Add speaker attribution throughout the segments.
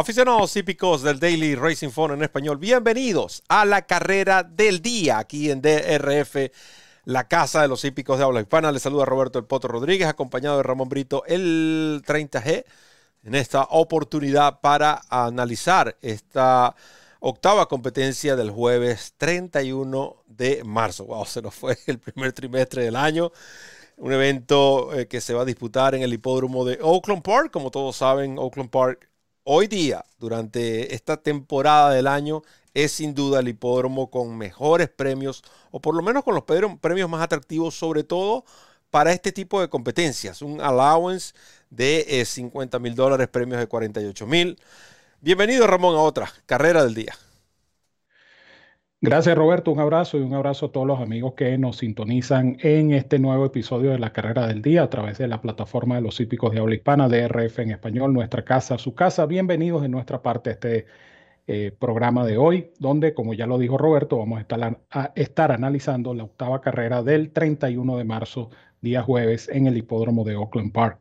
Speaker 1: Aficionados hípicos del Daily Racing Phone en español, bienvenidos a la carrera del día aquí en DRF, la casa de los hípicos de habla hispana. Les saluda Roberto El Poto Rodríguez, acompañado de Ramón Brito, el 30G, en esta oportunidad para analizar esta octava competencia del jueves 31 de marzo. Wow, se nos fue el primer trimestre del año. Un evento eh, que se va a disputar en el hipódromo de Oakland Park. Como todos saben, Oakland Park hoy día, durante esta temporada del año, es sin duda el hipódromo con mejores premios, o por lo menos con los premios más atractivos, sobre todo para este tipo de competencias. Un allowance de 50 eh, mil dólares, premios de 48 mil. Bienvenido Ramón a otra carrera del día.
Speaker 2: Gracias Roberto, un abrazo y un abrazo a todos los amigos que nos sintonizan en este nuevo episodio de la carrera del día a través de la plataforma de los hípicos de habla hispana, DRF en español, nuestra casa, su casa. Bienvenidos en nuestra parte a este eh, programa de hoy, donde, como ya lo dijo Roberto, vamos a estar, a estar analizando la octava carrera del 31 de marzo, día jueves, en el hipódromo de Oakland Park.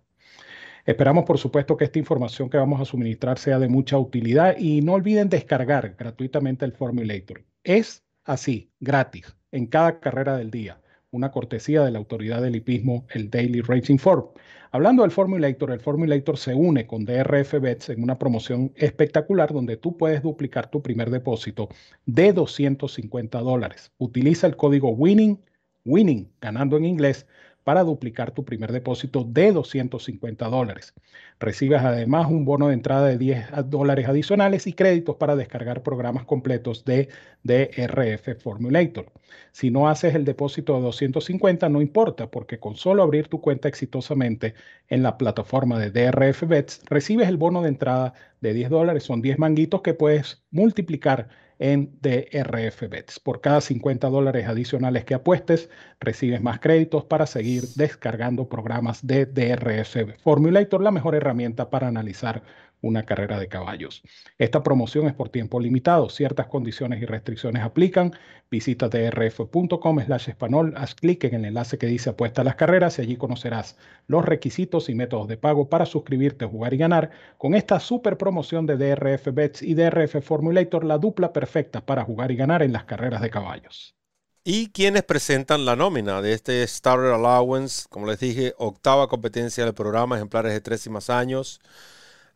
Speaker 2: Esperamos, por supuesto, que esta información que vamos a suministrar sea de mucha utilidad y no olviden descargar gratuitamente el Formulator es así, gratis, en cada carrera del día. Una cortesía de la autoridad del hipismo, el Daily Racing Form. Hablando del Formulator, el Formulator se une con DRF Bets en una promoción espectacular donde tú puedes duplicar tu primer depósito de 250 dólares. Utiliza el código WINNING, WINNING, ganando en inglés, para duplicar tu primer depósito de 250 dólares. Recibes además un bono de entrada de 10 dólares adicionales y créditos para descargar programas completos de DRF Formulator. Si no haces el depósito de 250, no importa, porque con solo abrir tu cuenta exitosamente en la plataforma de DRF Bets, recibes el bono de entrada de 10 dólares. Son 10 manguitos que puedes multiplicar en DRF Bets. Por cada 50 dólares adicionales que apuestes, recibes más créditos para seguir descargando programas de DRF Formulator, la mejor herramienta para analizar una carrera de caballos. Esta promoción es por tiempo limitado. Ciertas condiciones y restricciones aplican. Visita drf.com slash español, haz clic en el enlace que dice apuesta a las carreras y allí conocerás los requisitos y métodos de pago para suscribirte, jugar y ganar. Con esta super promoción de DRF Bets y DRF Formulator, la dupla perfecta para jugar y ganar en las carreras de caballos.
Speaker 1: Y quienes presentan la nómina de este Starter Allowance, como les dije, octava competencia del programa, ejemplares de tres y más años.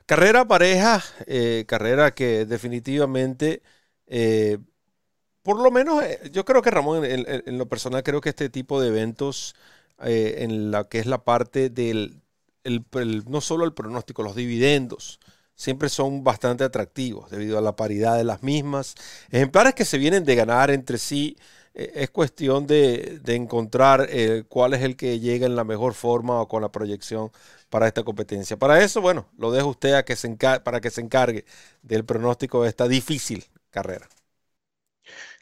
Speaker 1: Carrera pareja, eh, carrera que definitivamente, eh, por lo menos, eh, yo creo que Ramón, en, lo personal, creo que este tipo de eventos, en la que es la parte del, no solo el pronóstico, los dividendos, siempre son bastante atractivos debido a la paridad de las mismas. Ejemplares que se vienen de ganar entre sí es cuestión de, encontrar eh, cuál es el que llega en la mejor forma o con la proyección para esta competencia. Para eso, bueno, lo dejo usted a que se para que se encargue del pronóstico de esta difícil carrera.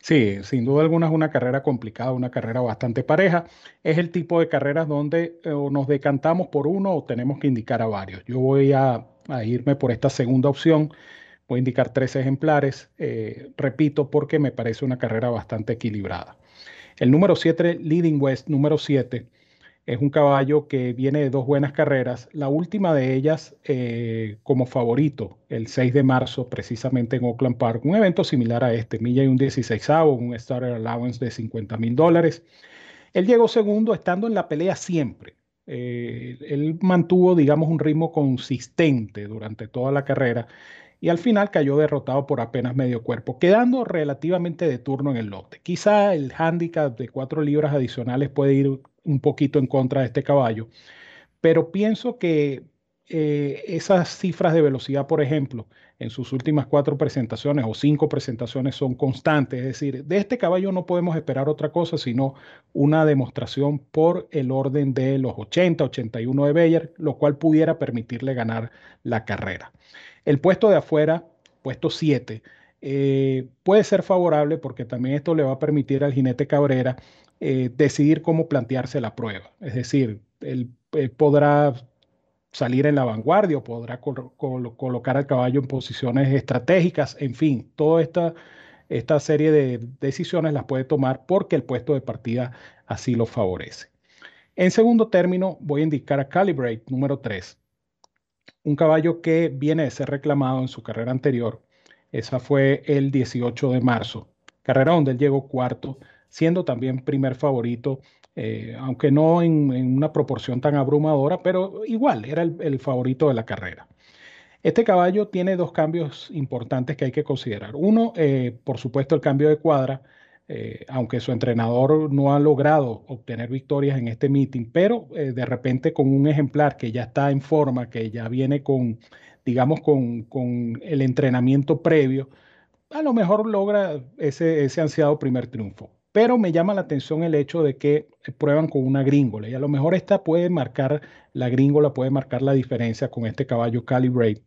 Speaker 2: Sí, sin duda alguna es una carrera complicada, una carrera bastante pareja. Es el tipo de carreras donde eh, nos decantamos por uno o tenemos que indicar a varios. Yo voy a, a irme por esta segunda opción Voy indicar tres ejemplares, eh, repito, porque me parece una carrera bastante equilibrada. El número 7, Leading West, número 7, es un caballo que viene de dos buenas carreras. La última de ellas eh, como favorito, el 6 de marzo, precisamente en Oakland Park. Un evento similar a este, milla y un 16 un starter allowance de 50 mil dólares. Él llegó segundo estando en la pelea siempre. Eh, él mantuvo, digamos, un ritmo consistente durante toda la carrera y al final cayó derrotado por apenas medio cuerpo, quedando relativamente de turno en el lote. Quizá el handicap de cuatro libras adicionales puede ir un poquito en contra de este caballo, pero pienso que eh, esas cifras de velocidad, por ejemplo, en sus últimas cuatro presentaciones o cinco presentaciones son constantes. Es decir, de este caballo no podemos esperar otra cosa sino una demostración por el orden de los 80, 81 de Beyer, lo cual pudiera permitirle ganar la carrera. El puesto de afuera, puesto 7, eh, puede ser favorable porque también esto le va a permitir al jinete Cabrera eh, decidir cómo plantearse la prueba. Es decir, él, podrá salir en la vanguardia o podrá colocar al caballo en posiciones estratégicas, en fin, toda esta, esta serie de decisiones las puede tomar porque el puesto de partida así lo favorece. En segundo término, voy a indicar a Calibrate número 3. un caballo que viene de ser reclamado en su carrera anterior. Esa fue el 18 de marzo, carrera donde él llegó cuarto, siendo también primer favorito, eh, aunque no en, una proporción tan abrumadora, pero igual era el, favorito de la carrera. Este caballo tiene dos cambios importantes que hay que considerar. Uno, eh, por supuesto, el cambio de cuadra eh, aunque su entrenador no ha logrado obtener victorias en este meeting, pero de repente con un ejemplar que ya está en forma, que ya viene con, digamos, con, el entrenamiento previo, a lo mejor logra ese, ese ansiado primer triunfo. Pero me llama la atención el hecho de que prueban con una gringola y a lo mejor esta puede marcar, la gringola puede marcar la diferencia con este caballo Calibrate,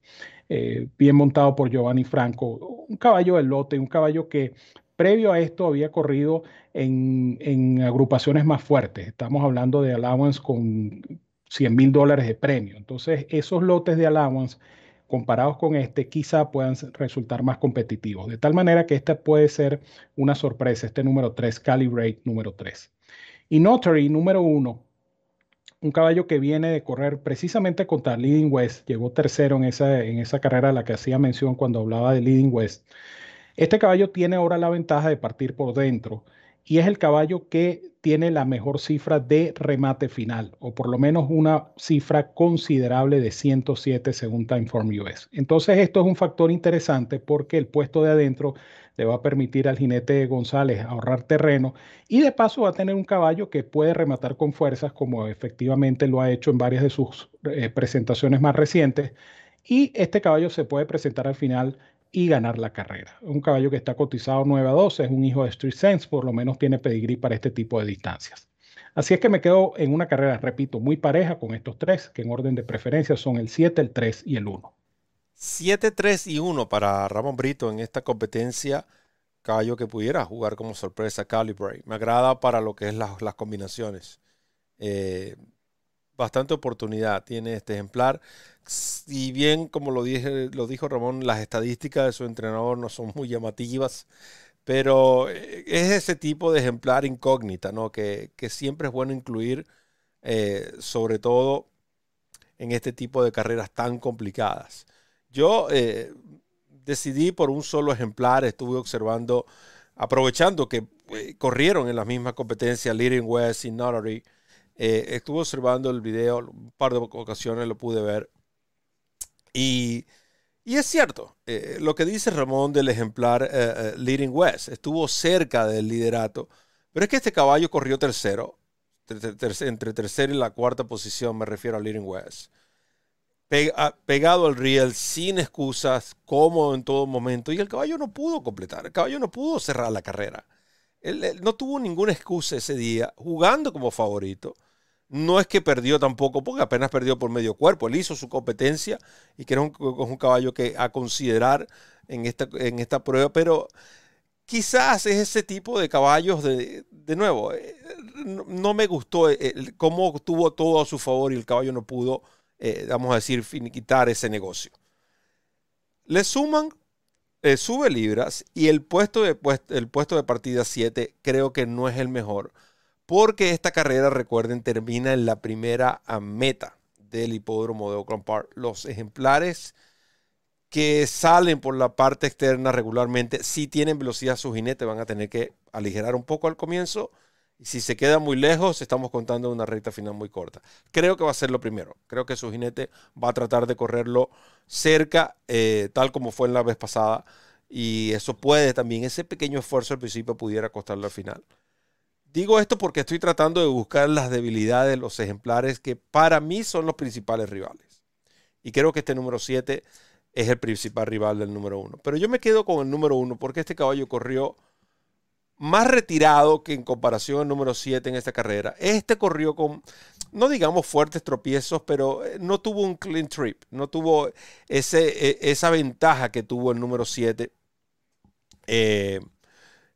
Speaker 2: eh, bien montado por Giovanni Franco, un caballo de lote, un caballo que Previo a esto había corrido en, agrupaciones más fuertes. Estamos hablando de allowance con 100 mil dólares de premio. Entonces, esos lotes de allowance comparados con este quizá puedan resultar más competitivos. De tal manera que esta puede ser una sorpresa, este número 3, Calibrate número 3. Y Notary número 1, un caballo que viene de correr precisamente contra Leading West, llegó tercero en esa, en esa carrera a la que hacía mención cuando hablaba de Leading West. Este caballo tiene ahora la ventaja de partir por dentro y es el caballo que tiene la mejor cifra de remate final, o por lo menos una cifra considerable de 107 según Timeform US. Entonces esto es un factor interesante porque el puesto de adentro le va a permitir al jinete González ahorrar terreno y de paso va a tener un caballo que puede rematar con fuerzas como efectivamente lo ha hecho en varias de sus eh, presentaciones más recientes. Y este caballo se puede presentar al final y ganar la carrera. Un caballo que está cotizado 9 a 12, es un hijo de Street Sense, por lo menos tiene pedigrí para este tipo de distancias. Así es que me quedo en una carrera, repito, muy pareja con estos tres, que en orden de preferencia son el 7, el 3 y el 1.
Speaker 1: 7, 3 y 1 para Ramón Brito en esta competencia. Caballo que pudiera jugar como sorpresa Calibre. Me agrada para lo que es las combinaciones. Eh, bastante oportunidad tiene este ejemplar. Si bien, como lo, dije, lo dijo Ramón, las estadísticas de su entrenador no son muy llamativas, pero eh, es ese tipo de ejemplar incógnita, ¿no? Que, siempre es bueno incluir, eh, sobre todo en este tipo de carreras tan complicadas. Yo eh, decidí por un solo ejemplar, estuve observando, aprovechando que corrieron en la misma competencia Leading West y Notary, estuve observando el video, un par de ocasiones lo pude ver y, es cierto, eh, lo que dice Ramón del ejemplar eh, eh, Leading West, estuvo cerca del liderato, pero es que este caballo corrió tercero, entre tercera y la cuarta posición, me refiero a Leading West. pegado al riel, sin excusas, cómodo en todo momento, y el caballo no pudo completar, el caballo no pudo cerrar la carrera. él no tuvo ninguna excusa ese día, jugando como favorito no es que perdió tampoco, porque apenas perdió por medio cuerpo. Él hizo su competencia y que era un, caballo que a considerar en esta, en esta prueba, pero quizás es ese tipo de caballos de, de nuevo. Eh, no, me gustó cómo tuvo todo a su favor y el caballo no pudo, eh, vamos a decir, finiquitar ese negocio. Le suman, eh, sube libras y el puesto, de, el puesto de partida 7 creo que no es el mejor porque esta carrera, recuerden, termina en la primera meta del hipódromo de Oakland Park. Los ejemplares que salen por la parte externa regularmente, si tienen velocidad su jinete, van a tener que aligerar un poco al comienzo. Y si se queda muy lejos, estamos contando una recta final muy corta. Creo que va a ser lo primero. Creo que su jinete va a tratar de correrlo cerca, eh, tal como fue en la vez pasada. Y eso puede también, ese pequeño esfuerzo al principio pudiera costarlo al final. Digo esto porque estoy tratando de buscar las debilidades de los ejemplares que para mí son los principales rivales. Y creo que este número 7 es el principal rival del número 1. Pero yo me quedo con el número 1 porque este caballo corrió más retirado que en comparación al número 7 en esta carrera. Este corrió con, no digamos fuertes tropiezos, pero eh, no tuvo un clean trip, no tuvo ese, e, esa ventaja que tuvo el número 7. Eh,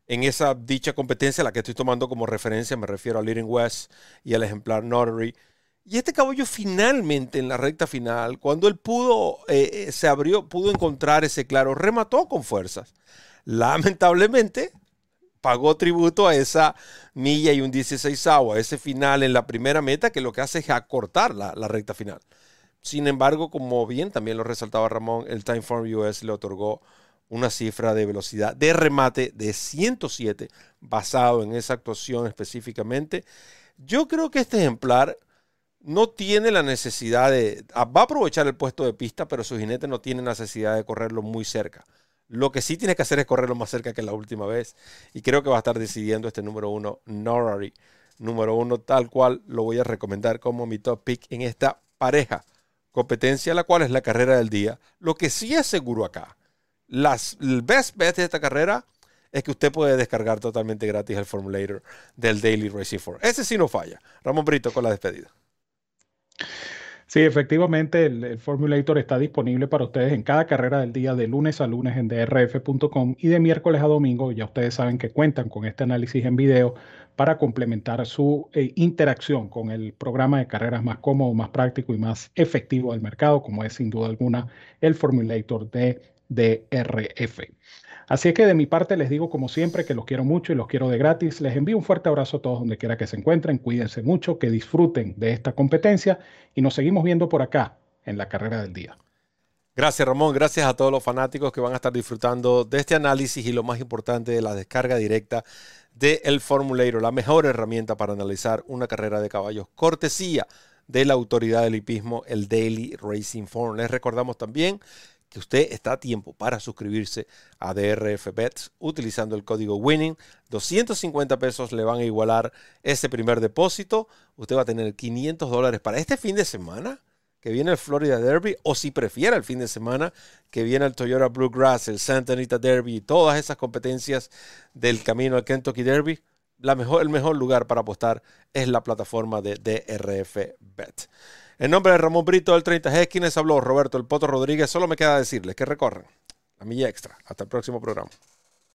Speaker 1: en esa dicha competencia, la que estoy tomando como referencia, me refiero a Leading West y al ejemplar Notary. Y este caballo finalmente en la recta final, cuando él pudo, eh, eh, se abrió, pudo encontrar ese claro, remató con fuerzas. Lamentablemente, pagó tributo a esa milla y un 16 a ese final en la primera meta, que lo que hace es acortar la, la recta final. Sin embargo, como bien también lo resaltaba Ramón, el Timeform US le otorgó una cifra de velocidad de remate de 107 basado en esa actuación específicamente. Yo creo que este ejemplar no tiene la necesidad de... Ah, va a aprovechar el puesto de pista, pero su jinete no tiene necesidad de correrlo muy cerca. Lo que sí tiene que hacer es correrlo más cerca que la última vez. Y creo que va a estar decidiendo este número uno, Norari. Número uno, tal cual lo voy a recomendar como mi top pick en esta pareja. Competencia, la cual es la carrera del día. Lo que sí es seguro acá, las, el best bet de esta carrera es que usted puede descargar totalmente gratis el formulator del Daily Racing 4. Ese sí no falla. Ramón Brito con la despedida.
Speaker 2: Sí, efectivamente, el, Formulator está disponible para ustedes en cada carrera del día de lunes a lunes en drf.com y de miércoles a domingo. Ya ustedes saben que cuentan con este análisis en video para complementar su eh, interacción con el programa de carreras más cómodo, más práctico y más efectivo del mercado, como es sin duda alguna el Formulator de DRF. Así es que de mi parte les digo como siempre que los quiero mucho y los quiero de gratis. Les envío un fuerte abrazo a todos donde quiera que se encuentren. Cuídense mucho, que disfruten de esta competencia y nos seguimos viendo por acá en la carrera del día.
Speaker 1: Gracias Ramón, gracias a todos los fanáticos que van a estar disfrutando de este análisis y lo más importante de la descarga directa del el Formulator, la mejor herramienta para analizar una carrera de caballos. Cortesía de la autoridad del hipismo, el Daily Racing Form. Les recordamos también que usted está a tiempo para suscribirse a DRF Bets utilizando el código WINNING. 250 pesos le van a igualar ese primer depósito. Usted va a tener 500 dólares para este fin de semana que viene el Florida Derby o si prefiere el fin de semana que viene el Toyota Bluegrass, el Santa Anita Derby y todas esas competencias del camino al Kentucky Derby. La mejor, el mejor lugar para apostar es la plataforma de DRF Bet. En nombre de Ramón Brito del 30G, quienes habló Roberto El Poto Rodríguez, solo me queda decirles que recorran la milla extra. Hasta el próximo programa.